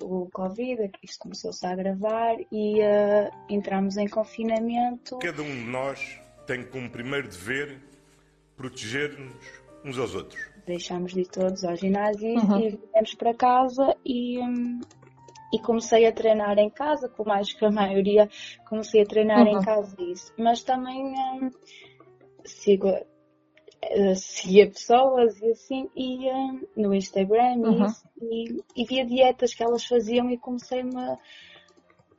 o Covid, isto começou-se a agravar e uh, entramos em confinamento. Cada um de nós tem como primeiro dever proteger-nos uns aos outros. Deixámos de ir todos ao ginásio uhum. e viemos para casa e, um, e comecei a treinar em casa, como acho que a maioria comecei a treinar uhum. em casa isso. Mas também um, sigo uh, seguia pessoas e assim, e uh, no Instagram uhum. e, e, via dietas que elas faziam e comecei-me a,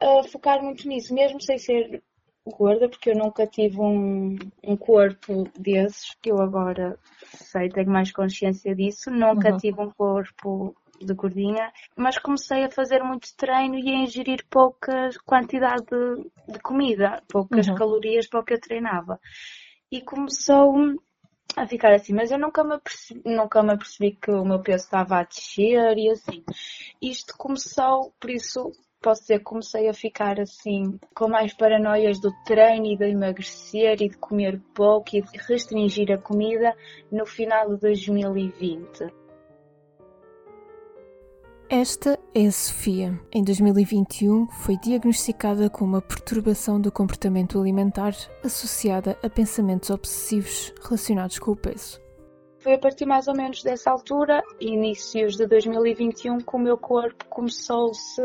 a, focar muito nisso, mesmo sem ser gorda, porque eu nunca tive um, um corpo desses, que eu agora sei, tenho mais consciência disso, nunca uhum. tive um corpo de gordinha, mas comecei a fazer muito treino e a ingerir pouca quantidade de, de comida, poucas uhum. calorias para o que eu treinava. E começou a ficar assim, mas eu nunca me, apercebi, nunca me apercebi que o meu peso estava a descer e assim. Isto começou, por isso posso dizer que comecei a ficar assim, com mais paranoias do treino e de emagrecer e de comer pouco e de restringir a comida no final de 2020. Esta é a Sofia. Em 2021 foi diagnosticada com uma perturbação do comportamento alimentar associada a pensamentos obsessivos relacionados com o peso. Foi a partir mais ou menos dessa altura, inícios de 2021, que o meu corpo começou-se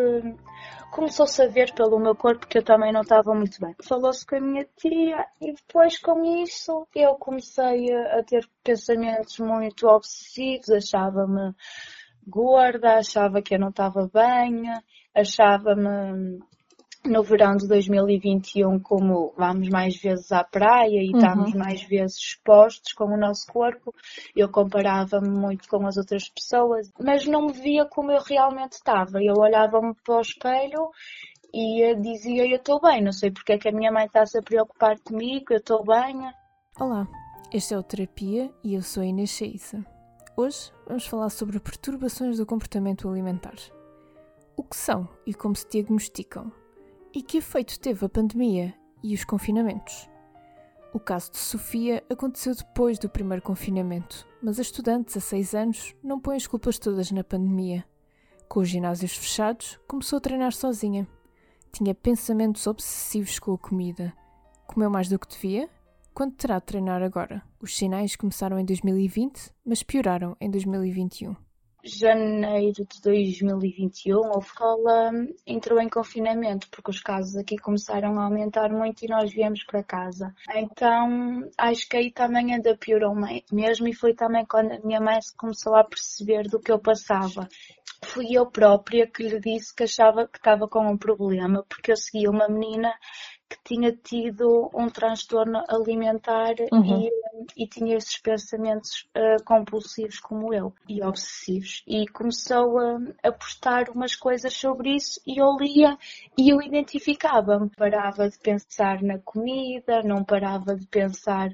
começou-se a ver pelo meu corpo que eu também não estava muito bem. Falou-se com a minha tia e depois com isso eu comecei a ter pensamentos muito obsessivos, achava-me gorda, achava que eu não estava bem, achava-me no verão de 2021 como vamos mais vezes à praia e uhum. estamos mais vezes expostos com o nosso corpo, eu comparava-me muito com as outras pessoas, mas não me via como eu realmente estava. Eu olhava-me para o espelho e dizia eu estou bem, não sei porque é que a minha mãe está-se a preocupar comigo, eu estou bem. Olá, este é o Terapia e eu sou a Inês Cheissa. Hoje vamos falar sobre perturbações do comportamento alimentar. O que são e como se diagnosticam? E que efeito teve a pandemia e os confinamentos? O caso de Sofia aconteceu depois do primeiro confinamento, mas a estudante, a 6 anos, não põe as culpas todas na pandemia. Com os ginásios fechados, começou a treinar sozinha. Tinha pensamentos obsessivos com a comida. Comeu mais do que devia quando terá de treinar agora? Os sinais começaram em 2020, mas pioraram em 2021. Janeiro de 2021, a escola entrou em confinamento porque os casos aqui começaram a aumentar muito e nós viemos para casa. Então acho que aí também ainda piorou mesmo e foi também quando a minha mãe começou a perceber do que eu passava fui eu própria que lhe disse que achava que estava com um problema, porque eu seguia uma menina que tinha tido um transtorno alimentar uhum. e, e, tinha esses pensamentos uh, compulsivos como eu e obsessivos. E começou a, a postar umas coisas sobre isso e eu lia e eu identificava-me. Parava de pensar na comida, não parava de pensar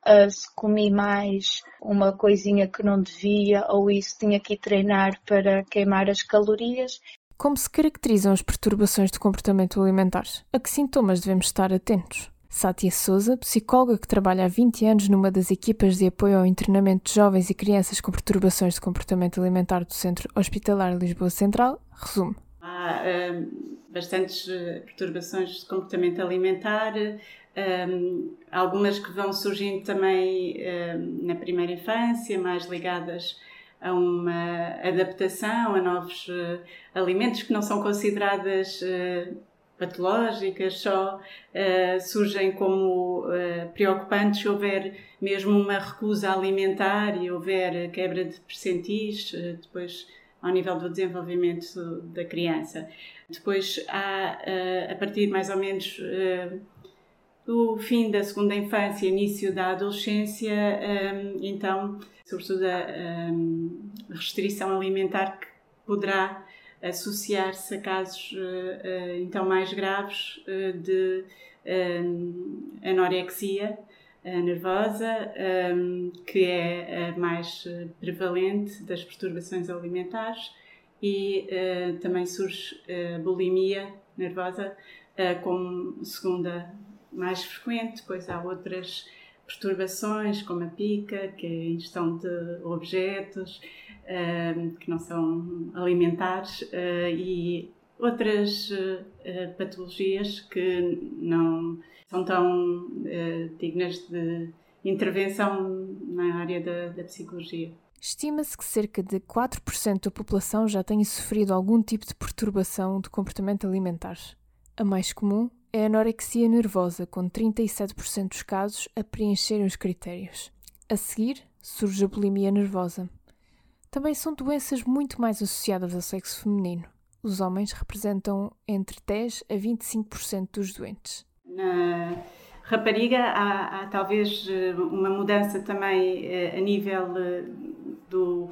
Uh, se comi mais uma coisinha que não devia ou isso tinha que treinar para queimar as calorias como se caracterizam as perturbações do comportamento alimentar? A que sintomas devemos estar atentos? Sátia Souza, psicóloga que trabalha há 20 anos numa das equipas de apoio ao internamento de jovens e crianças com perturbações de comportamento alimentar do Centro Hospitalar Lisboa Central, resume. Há um, bastantes eh, perturbações de comportamento alimentar, um, algumas que vão surgindo também um, na primeira infância, mais ligadas a uma adaptação a novos uh, alimentos que não são consideradas uh, patológicas, só uh, surgem como preocupantes se houver mesmo uma recusa alimentar e houver quebra de percentis, depois ao nível do desenvolvimento da criança. Depois há, a partir mais ou menos do fim da segunda infância, início da adolescência, então sobretudo a, a restrição alimentar que poderá associar-se a casos uh, então mais graves uh, de anorexia nervosa, que é a mais prevalente das perturbações alimentares, e também surge bulimia nervosa como segunda mais frequente, pois há outras perturbações, como a pica, que é a ingestão de objetos, que não são alimentares e outras patologias que não são tão dignas de intervenção na área da, da psicologia. Estima-se que cerca de 4% da população já tenha sofrido algum tipo de perturbação do comportamento alimentar. A mais comum é a anorexia nervosa, com 37% dos casos a preencherem os critérios. A seguir, surge a bulimia nervosa. Também são doenças muito mais associadas ao sexo feminino. Os homens representam entre 10 a 25% dos doentes. Na rapariga há, há, talvez eh, uma mudança também eh, a nível eh, do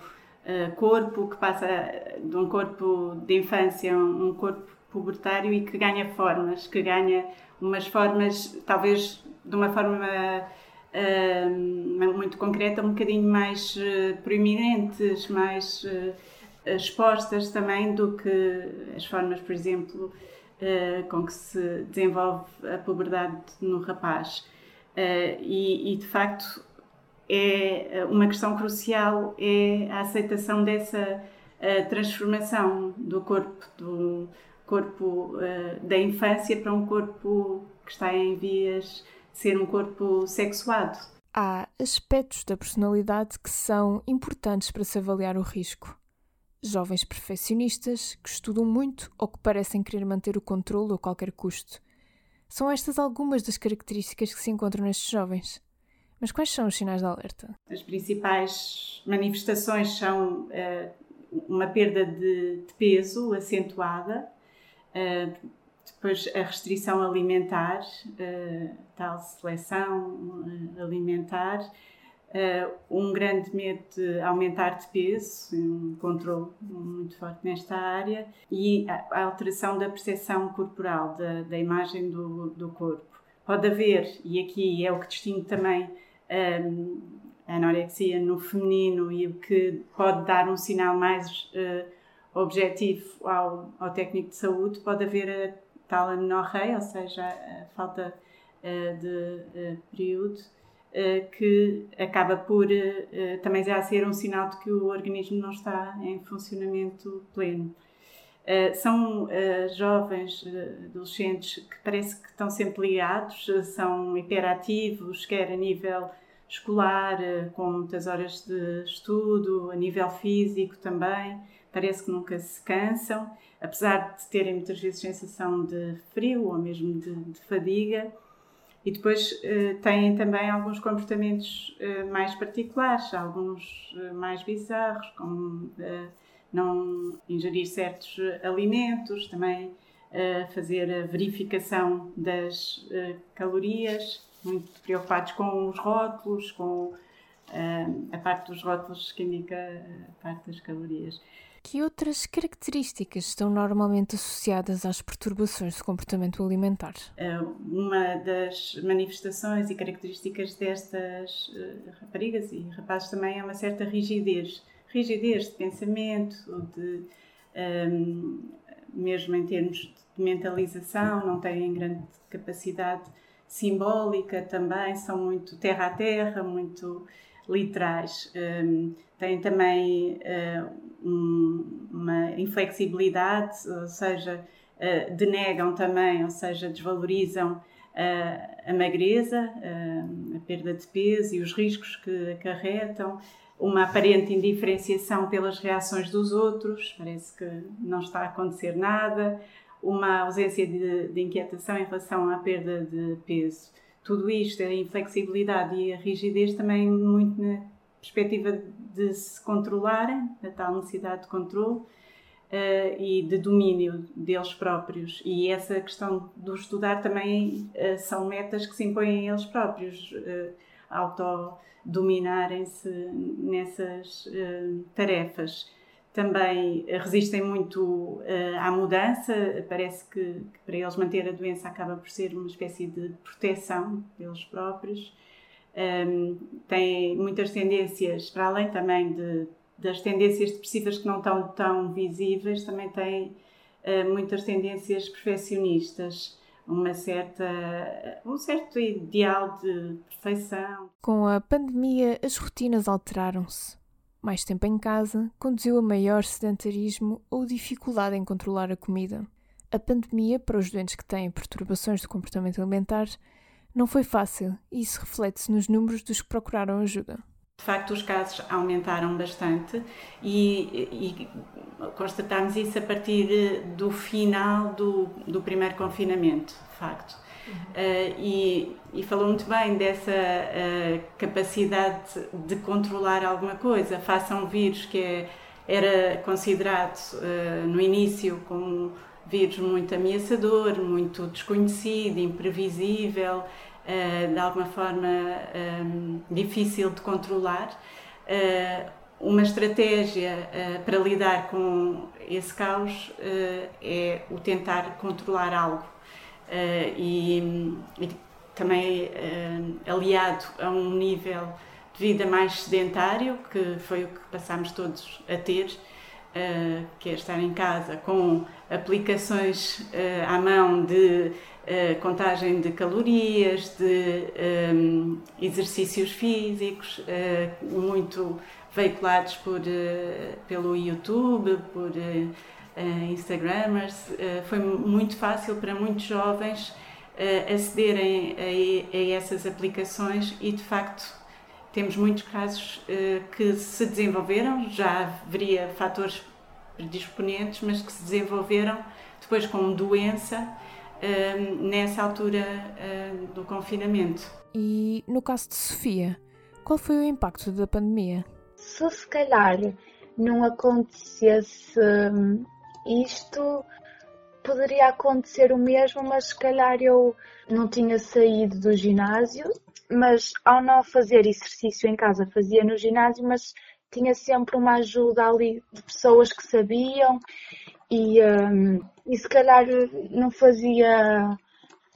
corpo, que passa de um corpo de infância a um corpo pubertário e que ganha formas, que ganha umas formas, talvez de uma forma uh, muito concreta, um bocadinho mais uh, proeminentes, mais uh, expostas também do que as formas, por exemplo, com que se desenvolve a puberdade no rapaz. E, e, de facto é uma questão crucial é a aceitação dessa transformação do corpo do, corpo uh, da infância para um corpo que está em vias de ser um corpo sexuado. Há aspectos da personalidade que são importantes para se avaliar o risco. Jovens perfeccionistas que estudam muito ou que parecem querer manter o controle a qualquer custo. São estas algumas das características que se encontram nestes jovens. Mas quais são os sinais de alerta? As principais manifestações são uh, uma perda de, de peso acentuada, Uh, depois a restrição alimentar, uh, tal seleção uh, alimentar, um grande medo de aumentar de peso, um controle muito forte nesta área, e a, alteração da percepção corporal, da, da imagem do, do, corpo. Pode haver, e aqui é o que distingue também um, a anorexia no feminino e o que pode dar um sinal mais objetivo ao, ao técnico de saúde, pode haver a tal amenorreia, ou seja, a falta uh, de uh, período, uh, que acaba por também já ser um sinal de que o organismo não está em funcionamento pleno. são jovens, adolescentes que parece que estão sempre ligados, são hiperativos, quer a nível escolar, com muitas horas de estudo, a nível físico também parece que nunca se cansam, apesar de terem muitas vezes sensação de frio ou mesmo de, de fadiga. E depois eh, têm também alguns comportamentos eh, mais particulares, alguns eh, mais bizarros, como não ingerir certos alimentos, também fazer a verificação das calorias, muito preocupados com os rótulos, com a parte dos rótulos que indica a parte das calorias. Que outras características estão normalmente associadas às perturbações de comportamento alimentar? É, uma das manifestações e características destas eh, raparigas e rapazes também é uma certa rigidez. Rigidez de pensamento, de, um, ehm, mesmo em termos de mentalização, não têm grande capacidade simbólica também, são muito terra a terra, muito literais. Um, têm também uh, um, inflexibilidade, ou seja, uh, denegam também, ou seja, desvalorizam uh, a magreza, a perda de peso e os riscos que acarretam, uma aparente indiferenciação pelas reações dos outros, parece que não está a acontecer nada, uma ausência de, de inquietação em relação à perda de peso. Tudo isto, a inflexibilidade e a rigidez também muito na perspectiva de se controlarem, da tal necessidade de controle uh, e de domínio deles próprios. E essa questão do estudar também uh, são metas que se impõem a eles próprios, uh, autodominarem-se nessas uh, tarefas também resistem muito à mudança. Parece que, que, para eles manter a doença acaba por ser uma espécie de proteção deles próprios. Um, ehm, têm muitas tendências, para além também de, das tendências depressivas que não estão tão visíveis, também têm uh, muitas tendências perfeccionistas. Uma certa, um certo ideal de perfeição. Com a pandemia, as rotinas alteraram-se mais tempo em casa conduziu a maior sedentarismo ou dificuldade em controlar a comida. A pandemia, para os doentes que têm perturbações do comportamento alimentar, não foi fácil e isso reflete-se nos números dos que procuraram ajuda. De facto, os casos aumentaram bastante e, e constatámos isso a partir do final do, do primeiro confinamento, de facto. Uh, e, e, falou muito bem dessa uh, capacidade de controlar alguma coisa face a um vírus que é, era considerado uh, no início como um vírus muito ameaçador, muito desconhecido, imprevisível uh, de alguma forma um, difícil de controlar. Uh, uma estratégia uh, para lidar com esse caos é o tentar controlar algo. E, e, também aliado a um nível de vida mais sedentário, que foi o que passámos todos a ter, que é estar em casa com aplicações à mão de uh, contagem de calorias, de um, exercícios físicos, muito veiculados por, pelo YouTube, por Instagramers. foi muito fácil para muitos jovens acederem a, a essas aplicações e, de facto, temos muitos casos uh, que se desenvolveram, já haveria fatores predisponentes, mas que se desenvolveram depois com doença uh, nessa altura uh, do confinamento. E no caso de Sofia, qual foi o impacto da pandemia? Se se calhar não acontecesse hum, isto, poderia acontecer o mesmo, mas se calhar eu não tinha saído do ginásio mas ao não fazer exercício em casa, fazia no ginásio, mas tinha sempre uma ajuda ali de pessoas que sabiam e, um, e se calhar não fazia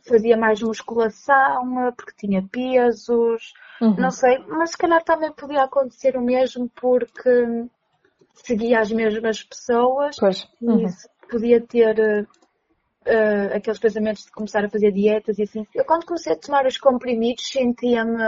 fazia mais musculação porque tinha pesos, uhum. não sei, mas se calhar também podia acontecer o mesmo porque seguia as mesmas pessoas. Uhum. e podia ter uh, aqueles pensamentos de começar a fazer dietas e assim. Eu quando comecei a tomar os comprimidos sentia-me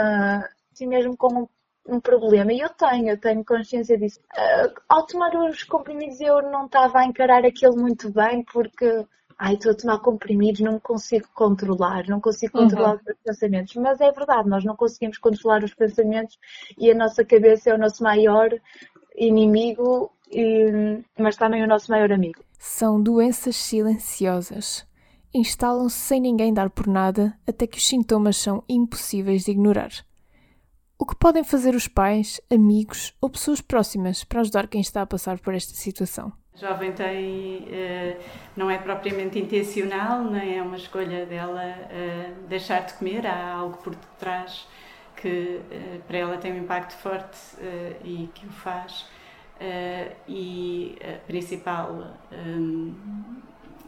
assim mesmo com um, problema. E eu tenho, eu tenho consciência disso. Uh, ao tomar os comprimidos eu não estava a encarar aquilo muito bem porque ai, estou a tomar comprimidos, não me consigo controlar, não consigo uhum. controlar uhum. os pensamentos. Mas é verdade, nós não conseguimos controlar os pensamentos e a nossa cabeça é o nosso maior inimigo, e, mas também o nosso maior amigo. São doenças silenciosas. Instalam-se sem ninguém dar por nada até que os sintomas são impossíveis de ignorar. O que podem fazer os pais, amigos ou pessoas próximas para ajudar quem está a passar por esta situação? A jovem tem, eh, não é propriamente intencional, nem é uma escolha dela eh, deixar de comer, há algo por detrás que eh, para ela tem um impacto forte e que o faz. E a principal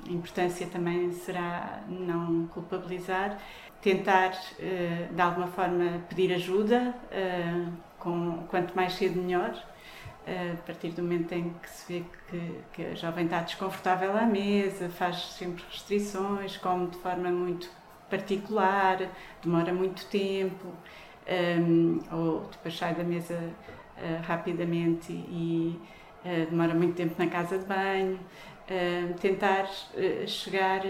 importância também será não culpabilizar, tentar uh, de alguma forma pedir ajuda, uh, com, quanto mais cedo melhor, a partir do momento em que se vê que, que, a jovem está desconfortável à mesa, faz sempre restrições, come de forma muito particular, demora muito tempo, um, ou depois sai da mesa rapidamente e demora muito tempo na casa de banho. Uh, tentar chegar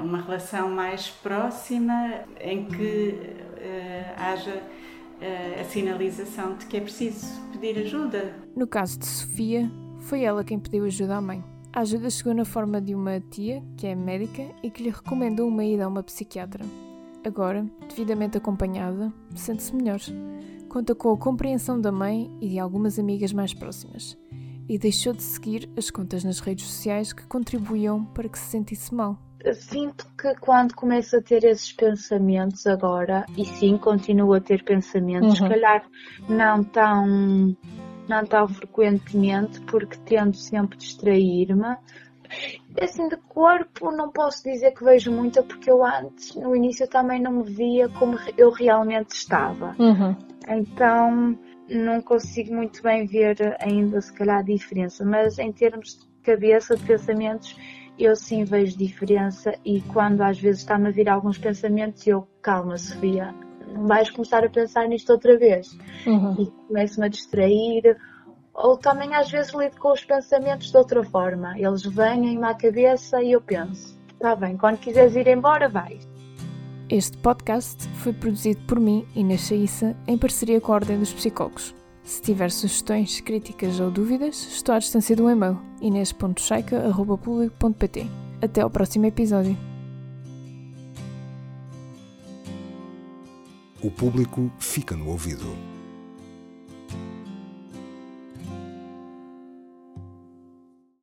uma relação mais próxima em que haja a sinalização de que é preciso pedir ajuda. No caso de Sofia, foi ela quem pediu ajuda à mãe. A ajuda chegou na forma de uma tia, que é médica, e que lhe recomendou uma ida a uma psiquiatra. Agora, devidamente acompanhada, sente-se melhor conta com a compreensão da mãe e de algumas amigas mais próximas, e deixou de seguir as contas nas redes sociais que contribuíam para que se sentisse mal. Sinto que quando começo a ter esses pensamentos agora, e sim, continuo a ter pensamentos, uhum. se calhar não tão, não tão frequentemente, porque tento sempre distrair-me, Assim, de corpo, não posso dizer que vejo muita, porque eu antes, no início, também não me via como eu realmente estava. Uhum. Então, não consigo muito bem ver ainda, se calhar, a diferença. Mas em termos de cabeça, de pensamentos, eu sim vejo diferença. E quando às vezes está-me a vir alguns pensamentos, eu, calma, Sofia, não vais começar a pensar nisto outra vez. Uhum. E começo-me a distrair. Ou também às vezes lido com os pensamentos de outra forma. Eles vêm-me à cabeça e eu penso, está bem, quando quiseres ir embora, vais. Este podcast foi produzido por mim, Inês Chaissa, em parceria com a Ordem dos Psicólogos. Se tiver sugestões, críticas ou dúvidas, estou à distância do e-mail inês.chaica.publico.pt. Até ao próximo episódio. O público fica no ouvido.